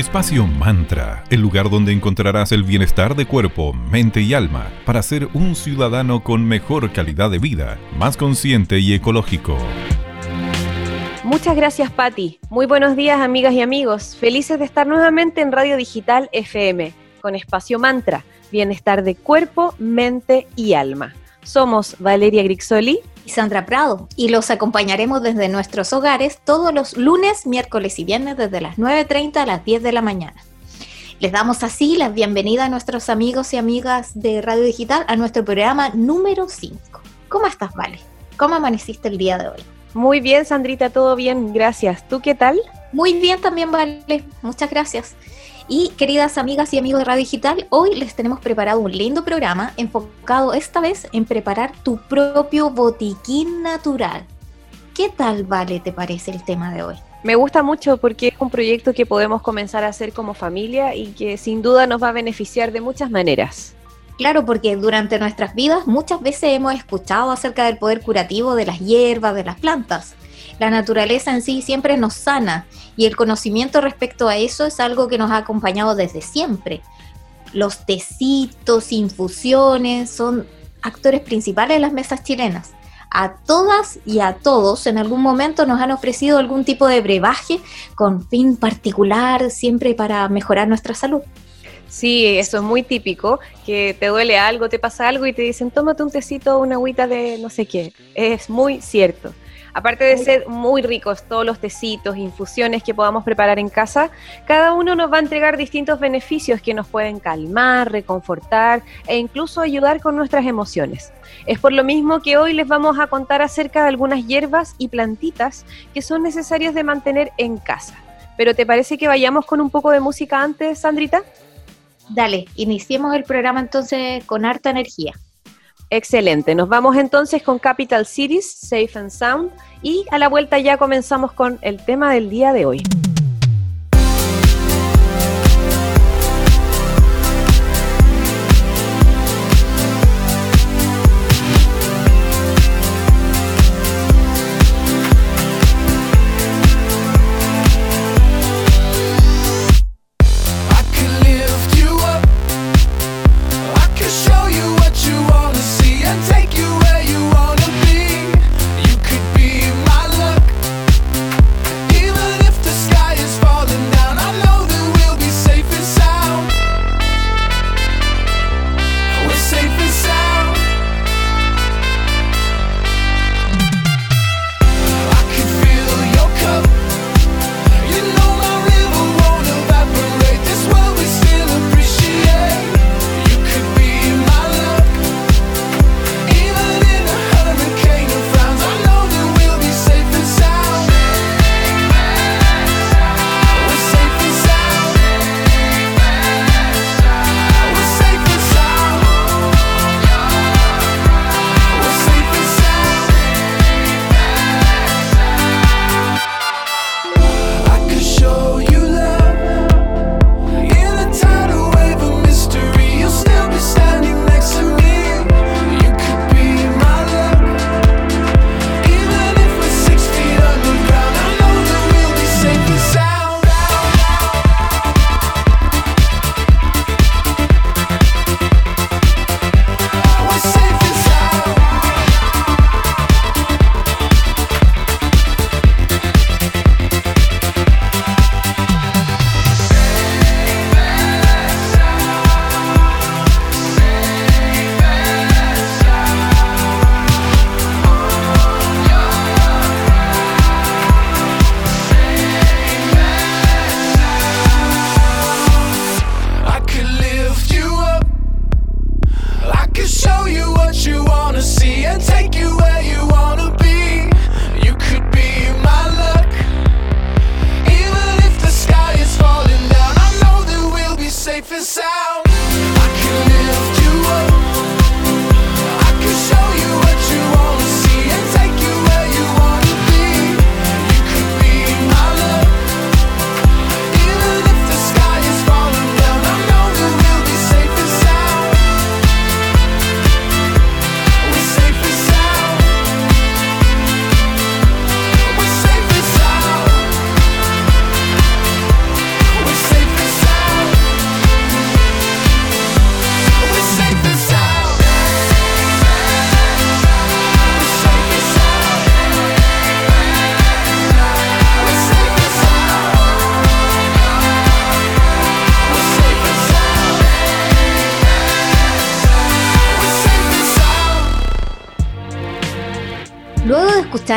Espacio Mantra, el lugar donde encontrarás el bienestar de cuerpo, mente y alma para ser un ciudadano con mejor calidad de vida, más consciente y ecológico. Muchas gracias, Patti. Muy buenos días, amigas y amigos. Felices de estar nuevamente en Radio Digital FM con Espacio Mantra, bienestar de cuerpo, mente y alma. Somos Valeria Grixoli y Sandra Prado y los acompañaremos desde nuestros hogares todos los lunes, miércoles y viernes desde las 9.30 a las 10 de la mañana. Les damos así la bienvenida a nuestros amigos y amigas de Radio Digital a nuestro programa número 5. ¿Cómo estás, Vale? ¿Cómo amaneciste el día de hoy? Muy bien, Sandrita, todo bien, gracias. ¿Tú qué tal? Muy bien también, Vale. Muchas gracias. Y queridas amigas y amigos de Radio Digital, hoy les tenemos preparado un lindo programa enfocado esta vez en preparar tu propio botiquín natural. ¿Qué tal, Vale, te parece el tema de hoy? Me gusta mucho porque es un proyecto que podemos comenzar a hacer como familia y que sin duda nos va a beneficiar de muchas maneras. Claro, porque durante nuestras vidas muchas veces hemos escuchado acerca del poder curativo de las hierbas, de las plantas la naturaleza en sí siempre nos sana y el conocimiento respecto a eso es algo que nos ha acompañado desde siempre. Los tecitos, infusiones son actores principales de las mesas chilenas. A todas y a todos en algún momento nos han ofrecido algún tipo de brebaje con fin particular, siempre para mejorar nuestra salud. Sí, eso es muy típico, que te duele algo, te pasa algo y te dicen, tómate un tecito, una agüita de no sé qué. Es muy cierto. Aparte de ser muy ricos todos los tecitos, infusiones que podamos preparar en casa, cada uno nos va a entregar distintos beneficios que nos pueden calmar, reconfortar e incluso ayudar con nuestras emociones. Es por lo mismo que hoy les vamos a contar acerca de algunas hierbas y plantitas que son necesarias de mantener en casa. Pero ¿te parece que vayamos con un poco de música antes, Sandrita? Dale, iniciemos el programa entonces con harta energía. Excelente, nos vamos entonces con Capital Cities, Safe and Sound, y a la vuelta ya comenzamos con el tema del día de hoy.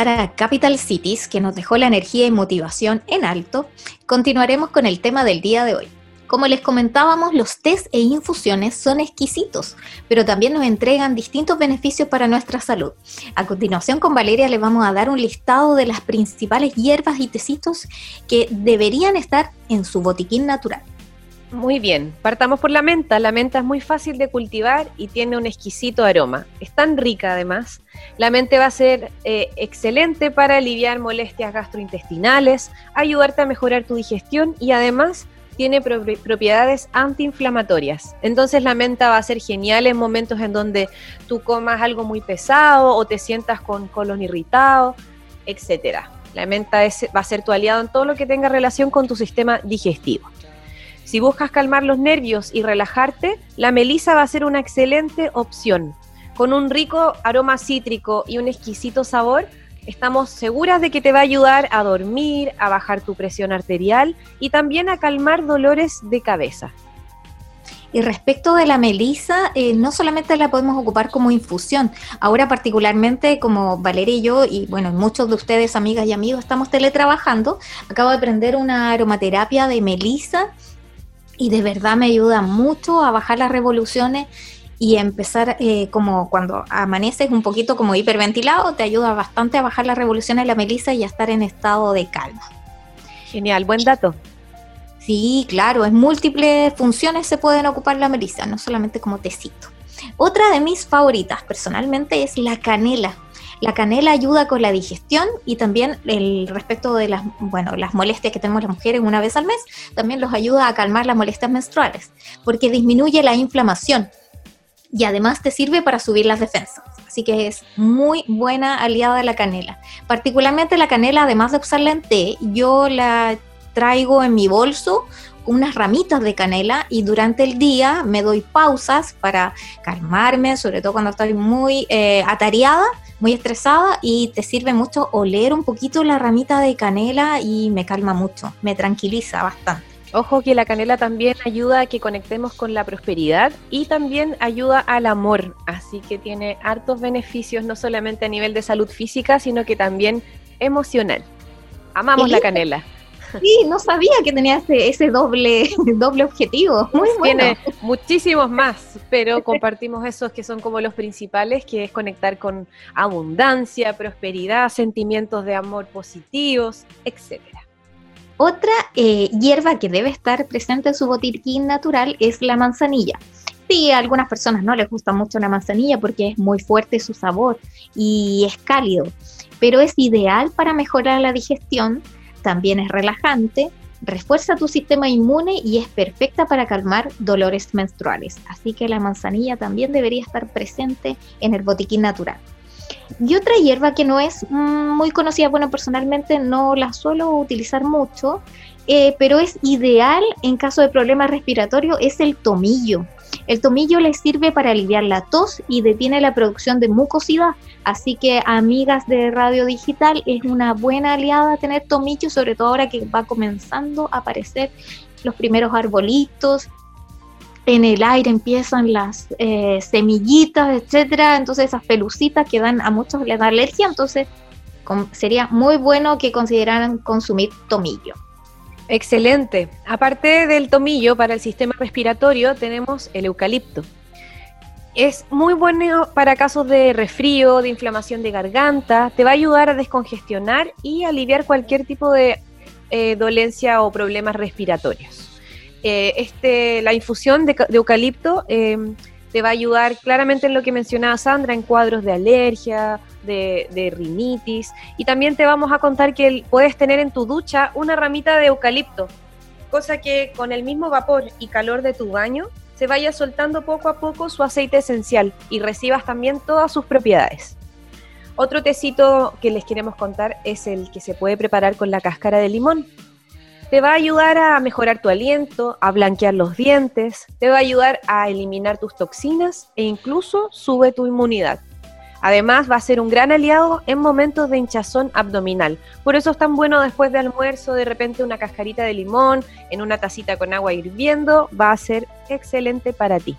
A Capital Cities, que nos dejó la energía y motivación en alto, continuaremos con el tema del día de hoy. Como les comentábamos, los test e infusiones son exquisitos, pero también nos entregan distintos beneficios para nuestra salud. A continuación, con Valeria les vamos a dar un listado de las principales hierbas y tecitos que deberían estar en su botiquín natural. Muy bien, partamos por la menta. La menta es muy fácil de cultivar y tiene un exquisito aroma. Es tan rica además. La menta va a ser eh, excelente para aliviar molestias gastrointestinales, ayudarte a mejorar tu digestión y además tiene propiedades antiinflamatorias. Entonces la menta va a ser genial en momentos en donde tú comas algo muy pesado o te sientas con colon irritado, etc. La menta va a ser tu aliado en todo lo que tenga relación con tu sistema digestivo. Si buscas calmar los nervios y relajarte, la melisa va a ser una excelente opción. Con un rico aroma cítrico y un exquisito sabor, estamos seguras de que te va a ayudar a dormir, a bajar tu presión arterial y también a calmar dolores de cabeza. Y respecto de la melisa, eh, no solamente la podemos ocupar como infusión, ahora particularmente como Valeria y yo, y bueno, muchos de ustedes, amigas y amigos, estamos teletrabajando, acabo de aprender una aromaterapia de melisa y de verdad me ayuda mucho a bajar las revoluciones y empezar eh, como cuando amaneces un poquito como hiperventilado, te ayuda bastante a bajar las revoluciones de la melisa y a estar en estado de calma. Genial, buen dato. Sí, claro, en múltiples funciones se pueden ocupar la melisa, no solamente como tecito. Otra de mis favoritas personalmente es la canela. La canela ayuda con la digestión y también el respecto de las, bueno, las molestias que tenemos las mujeres una vez al mes, también los ayuda a calmar las molestias menstruales, porque disminuye la inflamación y además te sirve para subir las defensas. Así que es muy buena aliada de la canela. Particularmente la canela, además de usarla en té, yo la traigo en mi bolso unas ramitas de canela y durante el día me doy pausas para calmarme, sobre todo cuando estoy muy eh, atareada muy estresada y te sirve mucho oler un poquito la ramita de canela y me calma mucho, me tranquiliza bastante. Ojo que la canela también ayuda a que conectemos con la prosperidad y también ayuda al amor, así que tiene hartos beneficios no solamente a nivel de salud física, sino que también emocional. Amamos la canela. Sí, no sabía que tenía ese, doble, doble objetivo. Muy bueno. Tiene muchísimos más, pero compartimos esos que son como los principales, que es conectar con abundancia, prosperidad, sentimientos de amor positivos, etcétera. Otra eh, hierba que debe estar presente en su botiquín natural es la manzanilla. Sí, a algunas personas no les gusta mucho la manzanilla porque es muy fuerte su sabor y es cálido, pero es ideal para mejorar la digestión también es relajante, refuerza tu sistema inmune y es perfecta para calmar dolores menstruales. Así que la manzanilla también debería estar presente en el botiquín natural. Y otra hierba que no es mm, muy conocida, bueno, personalmente no la suelo utilizar mucho, eh, pero es ideal en caso de problemas respiratorios, es el tomillo. El tomillo le sirve para aliviar la tos y detiene la producción de mucosidad. Así que, amigas de Radio Digital, es una buena aliada tener tomillo, sobre todo ahora que va comenzando a aparecer los primeros arbolitos. En el aire empiezan las eh, semillitas, etcétera. Entonces, esas pelucitas que dan a muchos les da alergia. Entonces, sería muy bueno que consideraran consumir tomillo. Excelente. Aparte del tomillo para el sistema respiratorio, tenemos el eucalipto. Es muy bueno para casos de resfrío, de inflamación de garganta, te va a ayudar a descongestionar y aliviar cualquier tipo de eh, dolencia o problemas respiratorios. Eh, este, la infusión de, eucalipto em, te va a ayudar claramente en lo que mencionaba Sandra, en cuadros de alergia, de, rinitis. Y también te vamos a contar que puedes tener en tu ducha una ramita de eucalipto, cosa que con el mismo vapor y calor de tu baño se vaya soltando poco a poco su aceite esencial y recibas también todas sus propiedades. Otro tecito que les queremos contar es el que se puede preparar con la cáscara de limón. Te va a ayudar a mejorar tu aliento, a blanquear los dientes, te va a ayudar a eliminar tus toxinas e incluso sube tu inmunidad. Además, va a ser un gran aliado en momentos de hinchazón abdominal. Por eso es tan bueno después de almuerzo, de repente una cascarita de limón en una tacita con agua hirviendo, va a ser excelente para ti.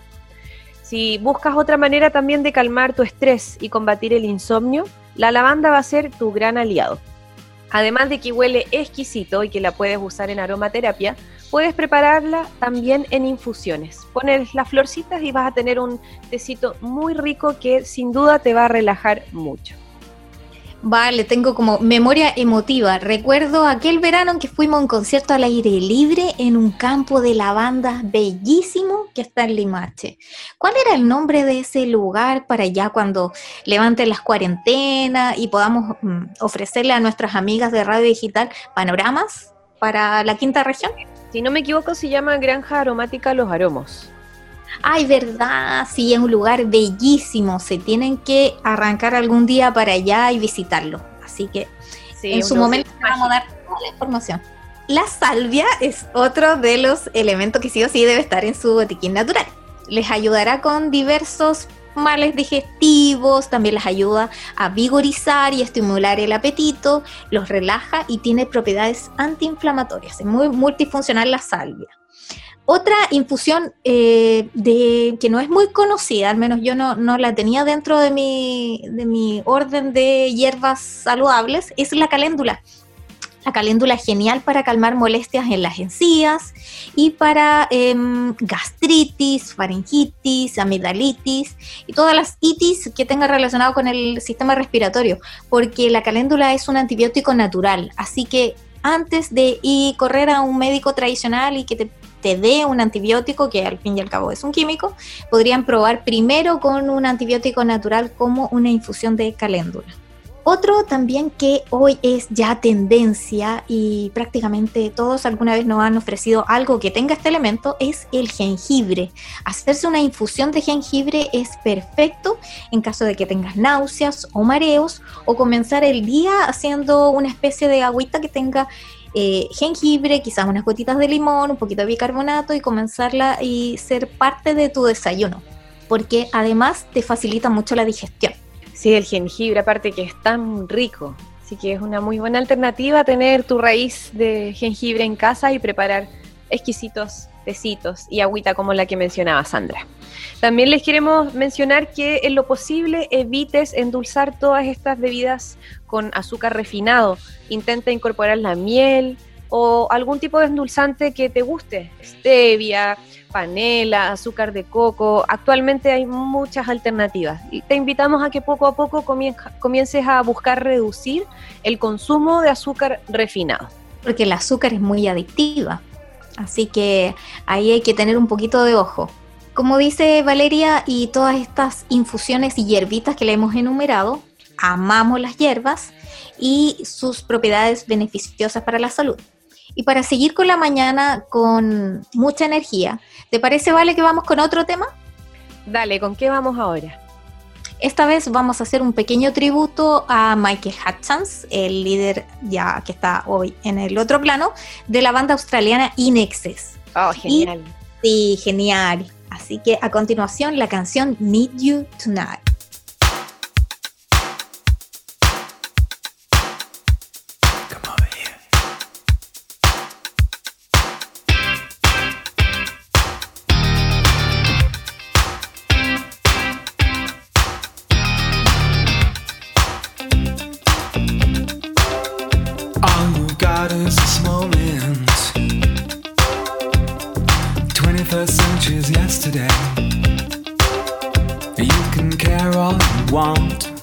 Si buscas otra manera también de calmar tu estrés y combatir el insomnio, la lavanda va a ser tu gran aliado. Además de que huele exquisito y que la puedes usar en aromaterapia, puedes prepararla también en infusiones. Pones las florcitas y vas a tener un tecito muy rico que sin duda te va a relajar mucho. Vale, tengo como memoria emotiva. Recuerdo aquel verano en que fuimos a un concierto al aire libre en un campo de lavanda bellísimo que está en Limache. ¿Cuál era el nombre de ese lugar para ya cuando levanten las cuarentenas y podamos mm, ofrecerle a nuestras amigas de Radio Digital panoramas para la quinta región? Si no me equivoco, se llama Granja Aromática Los Aromos. Ay, verdad, sí, es un lugar bellísimo. Se tienen que arrancar algún día para allá y visitarlo. Así que en su momento vamos a dar toda la información. La salvia es otro de los elementos que sí o sí debe estar en su botiquín natural. Les ayudará con diversos males digestivos, también les ayuda a vigorizar y estimular el apetito, los relaja y tiene propiedades antiinflamatorias. Es muy multifuncional la salvia. Otra infusión eh, de, que no es muy conocida, al menos yo no, la tenía dentro de mi, de mi orden de hierbas saludables, es la caléndula. La caléndula es genial para calmar molestias en las encías y para em, gastritis, faringitis, amigdalitis y todas las itis que tenga relacionado con el sistema respiratorio, porque la caléndula es un antibiótico natural, así que antes de ir correr a un médico tradicional y que te te dé un antibiótico, que al fin y al cabo es un químico, podrían probar primero con un antibiótico natural como una infusión de caléndula. Otro también que hoy es ya tendencia y prácticamente todos alguna vez nos han ofrecido algo que tenga este elemento es el jengibre. Hacerse una infusión de jengibre es perfecto en caso de que tengas náuseas o mareos o comenzar el día haciendo una especie de agüita que tenga eh, jengibre, quizás unas gotitas de limón, un poquito de bicarbonato y comenzarla y ser parte de tu desayuno, porque además te facilita mucho la digestión. Sí, el jengibre aparte que es tan rico, así que es una muy buena alternativa tener tu raíz de jengibre en casa y preparar exquisitos tecitos y agüita como la que mencionaba Sandra. También les queremos mencionar que en lo posible evites endulzar todas estas bebidas con azúcar refinado. Intenta incorporar la miel o algún tipo de endulzante que te guste, stevia, panela, azúcar de coco. Actualmente hay muchas alternativas y te invitamos a que poco a poco comiences a buscar reducir el consumo de azúcar refinado. Porque el azúcar es muy adictiva, así que ahí hay que tener un poquito de ojo. Como dice Valeria, y todas estas infusiones y hierbitas que le hemos enumerado, amamos las hierbas y sus propiedades beneficiosas para la salud. Y para seguir con la mañana con mucha energía, ¿te parece, Vale, que vamos con otro tema? Dale, ¿con qué vamos ahora? Esta vez vamos a hacer un pequeño tributo a Michael Hutchins, el líder ya que está hoy en el otro plano, de la banda australiana Inexes. Oh, genial. sí, genial. Así que a continuación la canción Need You Tonight. is yesterday. You can care all you want.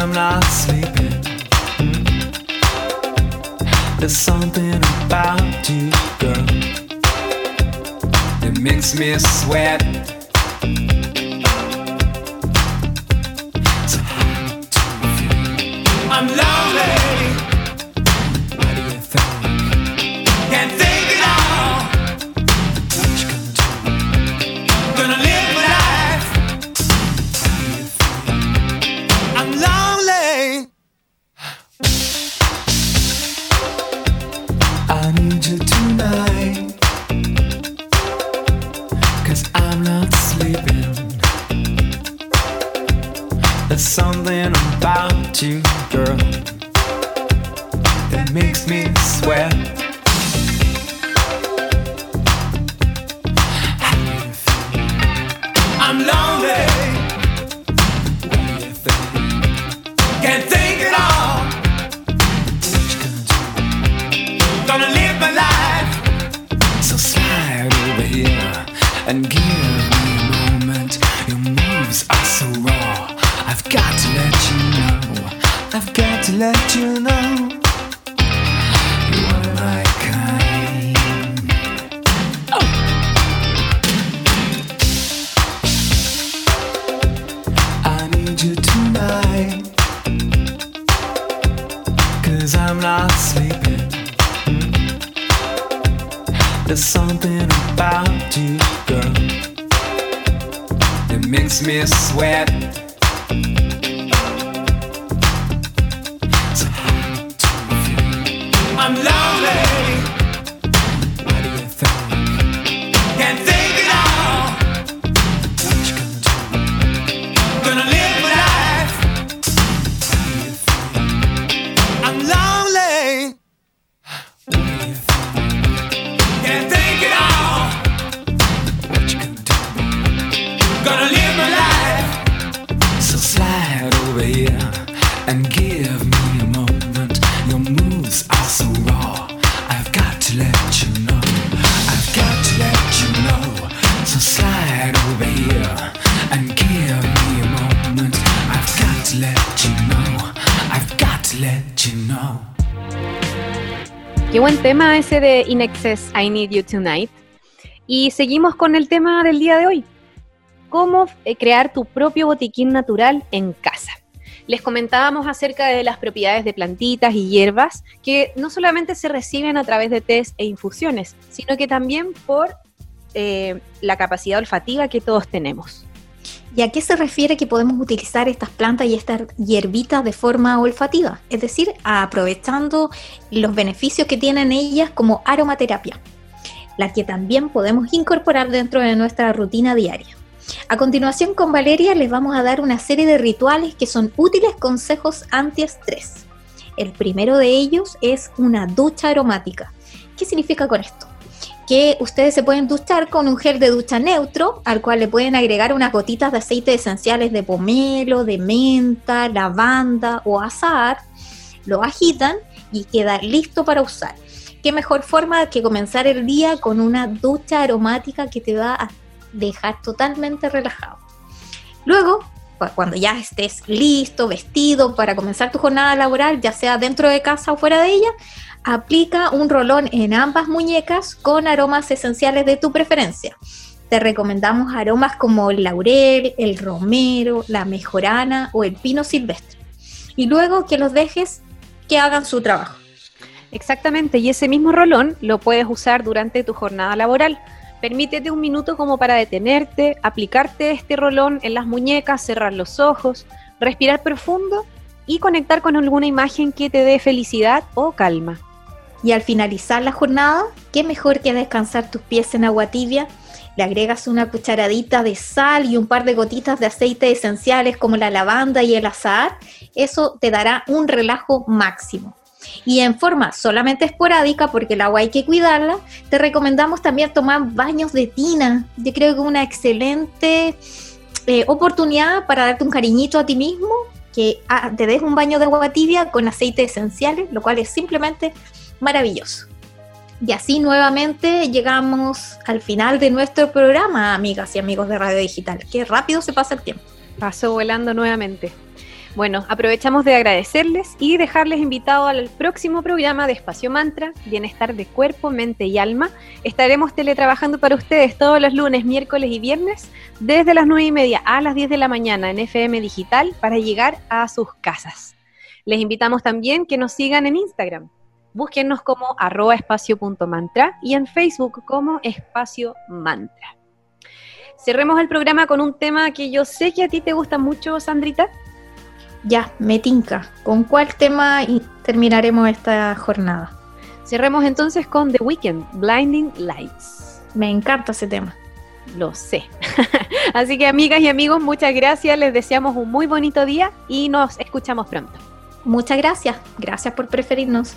I'm not sleeping. There's something about you, girl, that makes me sweat. There's something about you, girl, that makes me sweat. Cause I'm not sleeping. There's something about you, girl, that makes me sweat. Buen tema ese de In Excess, I Need You Tonight. Y seguimos con el tema del día de hoy. Cómo eh, crear tu propio botiquín natural en casa. Les comentábamos acerca de las propiedades de plantitas y hierbas que no solamente se reciben a través de test e infusiones, sino que también por eh, la capacidad olfativa que todos tenemos. ¿Y a qué se refiere que podemos utilizar estas plantas y estas hierbitas de forma olfativa? Es decir, aprovechando los beneficios que tienen ellas como aromaterapia, la que también podemos incorporar dentro de nuestra rutina diaria. A continuación con Valeria les vamos a dar una serie de rituales que son útiles consejos antiestrés. El primero de ellos es una ducha aromática. ¿Qué significa con esto? Que ustedes se pueden duchar con un gel de ducha neutro, al cual le pueden agregar unas gotitas de aceite esenciales de pomelo, de menta, lavanda o azahar, lo agitan y queda listo para usar. Qué mejor forma que comenzar el día con una ducha aromática que te va a dejar totalmente relajado. Luego, cuando ya estés listo, vestido para comenzar tu jornada laboral, ya sea dentro de casa o fuera de ella, aplica un rolón en ambas muñecas con aromas esenciales de tu preferencia. Te recomendamos aromas como el laurel, el romero, la mejorana o el pino silvestre. Y luego que los dejes que hagan su trabajo. Exactamente, y ese mismo rolón lo puedes usar durante tu jornada laboral. Permítete un minuto como para detenerte, aplicarte este rolón en las muñecas, cerrar los ojos, respirar profundo y conectar con alguna imagen que te dé felicidad o calma. Y al finalizar la jornada, qué mejor que descansar tus pies en agua tibia. Le agregas una cucharadita de sal y un par de gotitas de aceite esenciales como la lavanda y el azahar. Eso te dará un relajo máximo. Y en forma solamente esporádica, porque el agua hay que cuidarla, te recomendamos también tomar baños de tina. Yo creo que una excelente eh, oportunidad para darte un cariñito a ti mismo, que ah, te des un baño de agua tibia con aceites esenciales, lo cual es simplemente maravilloso. Y así nuevamente llegamos al final de nuestro programa, amigas y amigos de Radio Digital. Qué rápido se pasa el tiempo. Pasó volando nuevamente. Bueno, aprovechamos de agradecerles y dejarles invitados al próximo programa de Espacio Mantra, Bienestar de Cuerpo, Mente y Alma. Estaremos teletrabajando para ustedes todos los lunes, miércoles y viernes, desde las 9 y media a las 10 de la mañana en FM Digital para llegar a sus casas. Les invitamos también que nos sigan en Instagram. Búsquennos como arroba espacio.mantra y en Facebook como espacio mantra. Cerremos el programa con un tema que yo sé que a ti te gusta mucho, Sandrita. Ya, me tinca. ¿Con cuál tema terminaremos esta jornada? Cerremos entonces con The Weeknd, Blinding Lights. Me encanta ese tema. Lo sé. Así que amigas y amigos, muchas gracias. Les deseamos un muy bonito día y nos escuchamos pronto. Muchas gracias. Gracias por preferirnos.